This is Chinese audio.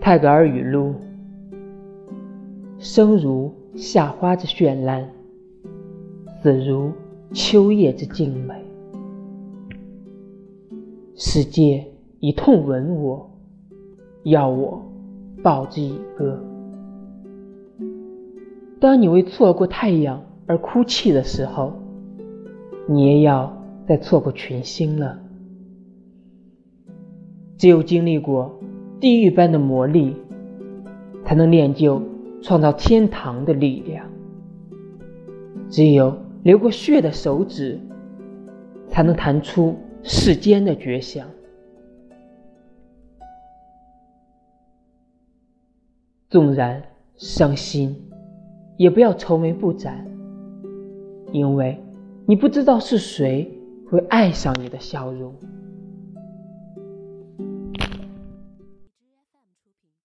泰戈尔语录：生如夏花之绚烂，死如秋叶之静美。世界以痛吻我，要我报之以歌。当你为错过太阳而哭泣的时候，你也要再错过群星了。只有经历过地狱般的磨砺，才能练就创造天堂的力量；只有流过血的手指，才能弹出世间的绝响。纵然伤心，也不要愁眉不展，因为你不知道是谁会爱上你的笑容。